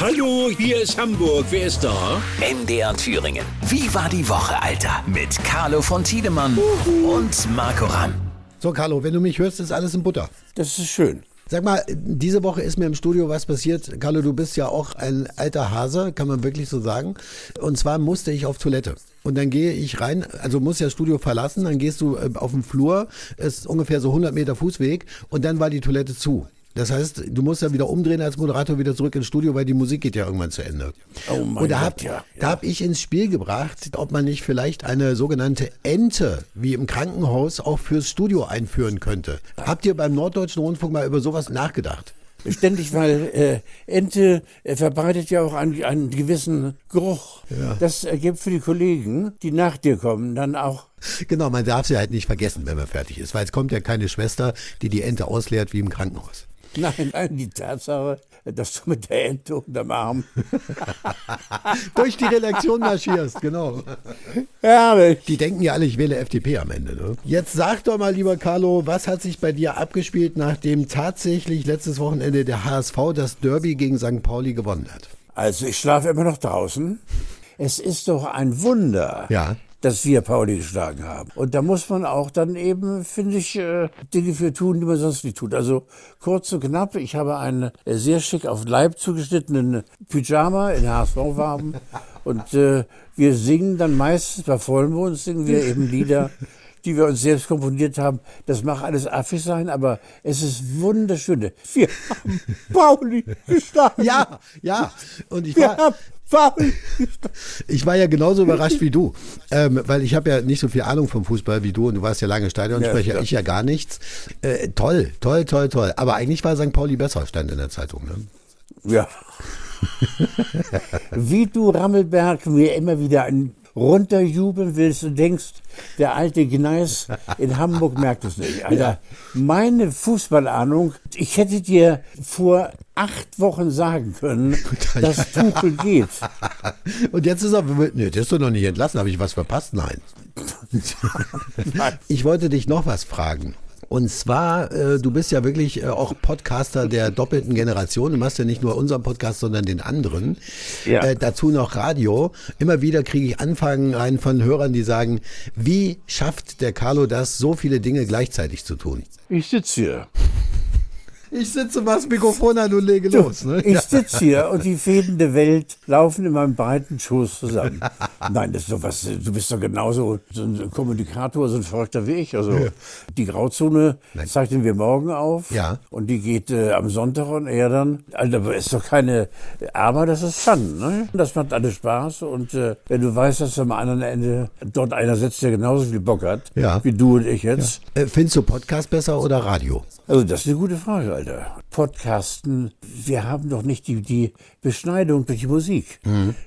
Hallo, hier ist Hamburg. Wer ist da? MDR Thüringen. Wie war die Woche, Alter? Mit Carlo von Tiedemann und Marco Ramm. So, Carlo, wenn du mich hörst, ist alles in Butter. Das ist schön. Sag mal, diese Woche ist mir im Studio was passiert. Carlo, du bist ja auch ein alter Hase, kann man wirklich so sagen. Und zwar musste ich auf Toilette. Und dann gehe ich rein, also muss ja das Studio verlassen, dann gehst du äh, auf den Flur, ist ungefähr so 100 Meter Fußweg und dann war die Toilette zu. Das heißt, du musst ja wieder umdrehen als Moderator wieder zurück ins Studio, weil die Musik geht ja irgendwann zu Ende. Oh mein und da Gott, hab, ja, da habe ich ins Spiel gebracht, ob man nicht vielleicht eine sogenannte Ente wie im Krankenhaus auch fürs Studio einführen könnte. Habt ihr beim Norddeutschen Rundfunk mal über sowas nachgedacht? Ständig, weil äh, Ente äh, verbreitet ja auch einen, einen gewissen Geruch. Das ergibt für die Kollegen, die nach dir kommen, dann auch. Genau, man darf sie halt nicht vergessen, wenn man fertig ist, weil es kommt ja keine Schwester, die die Ente ausleert wie im Krankenhaus. Nein, nein, die Tatsache, dass du mit der Ente unterm Arm. Durch die Redaktion marschierst, genau. Herrlich. Die denken ja alle, ich wähle FDP am Ende. Ne? Jetzt sag doch mal, lieber Carlo, was hat sich bei dir abgespielt, nachdem tatsächlich letztes Wochenende der HSV das Derby gegen St. Pauli gewonnen hat? Also ich schlafe immer noch draußen. Es ist doch ein Wunder. Ja. Dass wir Pauli geschlagen haben. Und da muss man auch dann eben, finde ich, äh, Dinge für tun, die man sonst nicht tut. Also kurz und knapp, ich habe einen äh, sehr schick auf Leib zugeschnittenen Pyjama in HSV-Farben und äh, wir singen dann meistens, bei Vollmond singen wir eben Lieder, die wir uns selbst komponiert haben. Das mag alles affig sein, aber es ist wunderschön. Wir haben Pauli geschlagen. Ja, ja. Und ich Wir war, haben ich war ja genauso überrascht wie du, ähm, weil ich habe ja nicht so viel Ahnung vom Fußball wie du und du warst ja lange Stadionsprecher, Ja, ich ja gar nichts. Äh, toll, toll, toll, toll. Aber eigentlich war St. Pauli besser, stand in der Zeitung. Ne? Ja. Wie du Rammelberg mir immer wieder ein runterjubeln willst und denkst, der alte Gneis in Hamburg merkt es nicht. Alter, meine Fußballahnung, ich hätte dir vor acht Wochen sagen können, dass Tuchel geht. Und jetzt ist er, nee, der ist doch noch nicht entlassen, habe ich was verpasst? Nein. Ich wollte dich noch was fragen. Und zwar, äh, du bist ja wirklich äh, auch Podcaster der doppelten Generation. Du machst ja nicht nur unseren Podcast, sondern den anderen. Ja. Äh, dazu noch Radio. Immer wieder kriege ich Anfragen rein von Hörern, die sagen, wie schafft der Carlo das, so viele Dinge gleichzeitig zu tun? Ich sitze hier. Ich sitze, mach's Mikrofon an und lege los. Ne? Ich sitze hier und die Fäden der Welt laufen in meinem breiten Schoß zusammen. Nein, das ist doch was, du bist doch genauso so ein Kommunikator, so ein Verrückter wie ich. Also die Grauzone zeichnen wir morgen auf Ja. und die geht äh, am Sonntag und er dann. Also aber ist doch keine, aber das ist Fun, ne? Das macht alles Spaß und äh, wenn du weißt, dass am anderen Ende dort einer sitzt, der genauso viel Bock hat, Ja. wie du und ich jetzt. Äh, findest du Podcast besser oder Radio? Also das ist eine gute Frage, Alter. Podcasten, wir haben doch nicht die, die Beschneidung durch die Musik.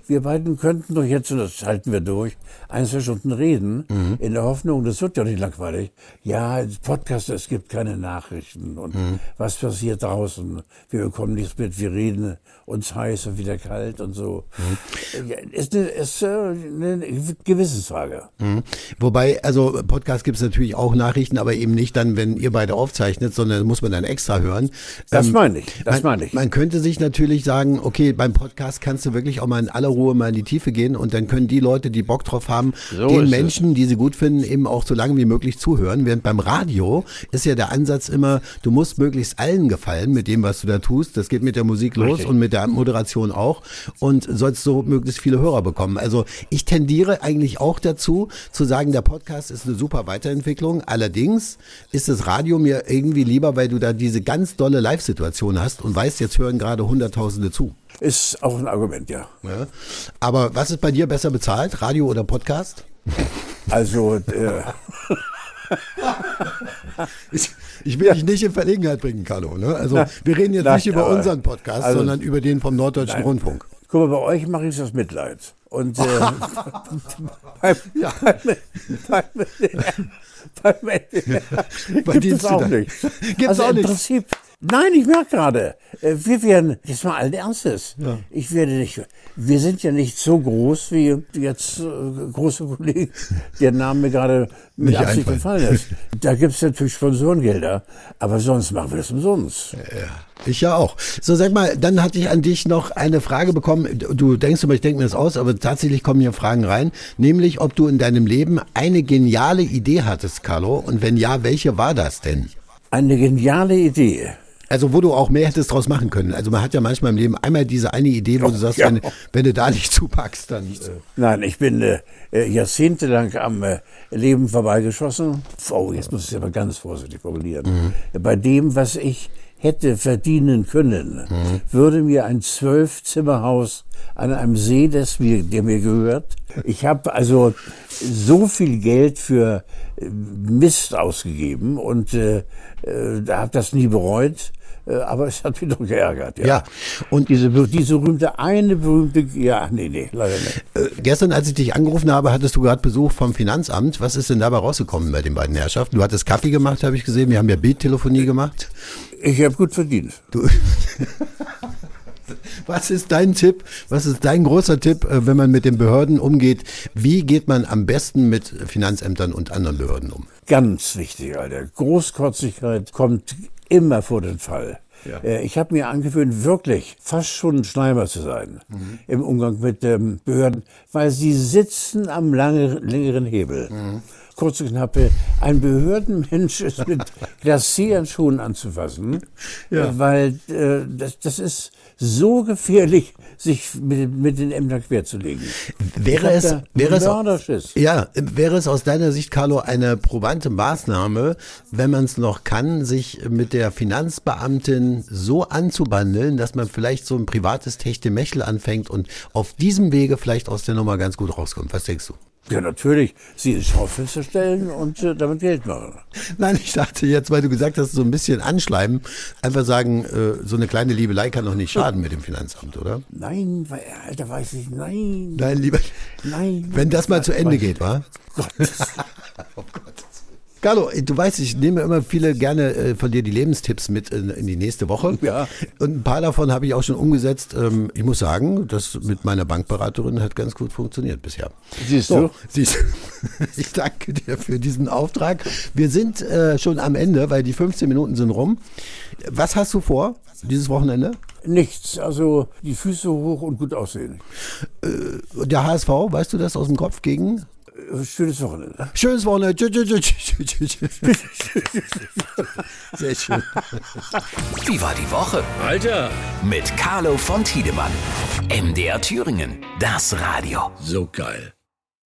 Wir beiden könnten doch jetzt, und das halten wir durch, ein, zwei Stunden reden, in der Hoffnung, das wird ja nicht langweilig. Ja, Podcast, es gibt keine Nachrichten und was passiert draußen? Wir bekommen nichts mit, wir reden uns heiß und wieder kalt und so. Ja, Ist eine, ist äh, eine Gewissensfrage. Mhm. Wobei, also Podcast gibt es natürlich auch Nachrichten, aber eben nicht dann, wenn ihr beide aufzeichnet, sondern muss man dann extra hören. Das Ähm, meine ich, das man, meine ich. Man könnte sich natürlich sagen, okay, beim Podcast kannst du wirklich auch mal in aller Ruhe mal in die Tiefe gehen und dann können die Leute, die Bock drauf haben, So den ist es. Menschen, die sie gut finden, eben auch so lange wie möglich zuhören. Während beim Radio ist ja der Ansatz immer, du musst möglichst allen gefallen mit dem, was du da tust. Das geht mit der Musik los Richtig. und mit der Moderation auch und sollst so möglichst viele Hörer bekommen. Also ich tendiere eigentlich auch dazu, zu sagen, der Podcast ist eine super Weiterentwicklung. Allerdings ist das Radio mir irgendwie lieber, weil du da diese ganz dolle Live-Situation hast und weißt, jetzt hören gerade Hunderttausende zu. Ist auch ein Argument, ja. Ja. Aber was ist bei dir besser bezahlt, Radio oder Podcast? Also, äh, Ich, ich will dich nicht in Verlegenheit bringen, Carlo. Ne? Also wir reden jetzt Nein, nicht über unseren Podcast, also- sondern über den vom Norddeutschen Rundfunk. Guck mal, bei euch mache ich das Mitleid. Und äh, beim, Ja. beim, beim, beim, Bei gibt dir es auch nicht. Gibt's also auch im nicht. Prinzip, Nein, ich merke gerade, äh, wir werden, jetzt mal allen Ernstes, ich werde nicht, wir sind ja nicht so groß wie jetzt äh, große Kollegen, der Name mir gerade mit Nicht Absicht gefallen ist. Da gibt es natürlich Sponsorengelder, aber sonst machen wir das umsonst. Ich ja auch. So, sag mal, dann hatte ich an dich noch eine Frage bekommen. Du denkst immer, ich denke mir das aus, aber tatsächlich kommen hier Fragen rein. Nämlich, ob du in deinem Leben eine geniale Idee hattest, Carlo. Und wenn ja, welche war das denn? Eine geniale Idee. Also, wo du auch mehr hättest draus machen können. Also, man hat ja manchmal im Leben einmal diese eine Idee, wo du sagst, ja. wenn, wenn du da nicht zupackst, dann. Äh, Nein, ich bin äh, äh, jahrzehntelang am äh, Leben vorbeigeschossen. Oh, jetzt muss ich es aber ganz vorsichtig formulieren. Bei dem, was ich hätte verdienen können, würde mir ein Zwölf-Zimmerhaus an einem See, das mir, der mir gehört. Ich habe also so viel Geld für äh, Mist ausgegeben und äh, äh, da habe das nie bereut. Äh, aber es hat mich doch geärgert. Ja. Ja, und Diese, diese berühmte, eine berühmte, ja, nee, nee, leider nicht. äh, gestern, als ich dich angerufen habe, hattest du gerade Besuch vom Finanzamt. Was ist denn dabei rausgekommen bei den beiden Herrschaften? Du hattest Kaffee gemacht, habe ich gesehen. Wir haben ja Bildtelefonie gemacht. Ich habe gut verdient. Du, was ist dein Tipp? Was ist dein großer Tipp, äh, wenn man mit den Behörden umgeht? Wie geht man am besten mit Finanzämtern und anderen Behörden um? Ganz wichtig, Alter. Großkotzigkeit kommt immer vor den Fall. Ja. Äh, Ich habe mir angewöhnt, wirklich fast schon ein Schneiber zu sein im Umgang mit ähm, Behörden, weil sie sitzen am lange, längeren Hebel. Kurz und knapp, äh, ein Behördenmensch ist mit Glacierschuhen anzufassen, Ja. äh, weil äh, das, das ist so gefährlich, sich mit, mit den Ämtern querzulegen. Wäre es, wäre es, Mörderschiss. ja, wäre es aus deiner Sicht, Carlo, eine probante Maßnahme, wenn man es noch kann, sich mit der Finanzbeamtin so anzubandeln, dass man vielleicht so ein privates Techtelmechtel anfängt und auf diesem Wege vielleicht aus der Nummer ganz gut rauskommt? Was denkst du? Ja, natürlich. Sie ins Schaufenster stellen und äh, damit Geld machen. Nein, ich dachte jetzt, weil du gesagt hast, so ein bisschen anschleimen, einfach sagen, äh, so eine kleine Liebelei kann doch nicht schaden mit dem Finanzamt, oder? Nein, weil, Alter, weiß ich, nein, Nein, lieber, nein. wenn das mal zu Ende geht, wa? Carlo, du weißt, ich nehme immer viele gerne äh, von dir die Lebenstipps mit in, die nächste Woche. Ja. Und ein paar davon habe ich auch schon umgesetzt. Ähm, ich muss sagen, das mit meiner Bankberaterin hat ganz gut funktioniert bisher. Siehst So, du? siehst du. Ich danke dir für diesen Auftrag. Wir sind äh, schon am Ende, weil die 15 Minuten sind rum. Was hast du vor dieses Wochenende? Nichts, also die Füße hoch und gut aussehen. Der HSV, weißt du das aus dem Kopf gegen? Schönes Wochenende. Schönes Wochenende. Tschü, tschü, tschü, tschü, tschü, tschü. Sehr schön. Wie war die Woche? Alter, Mit Carlo von Tiedemann. MDR Thüringen. Das Radio. so geil.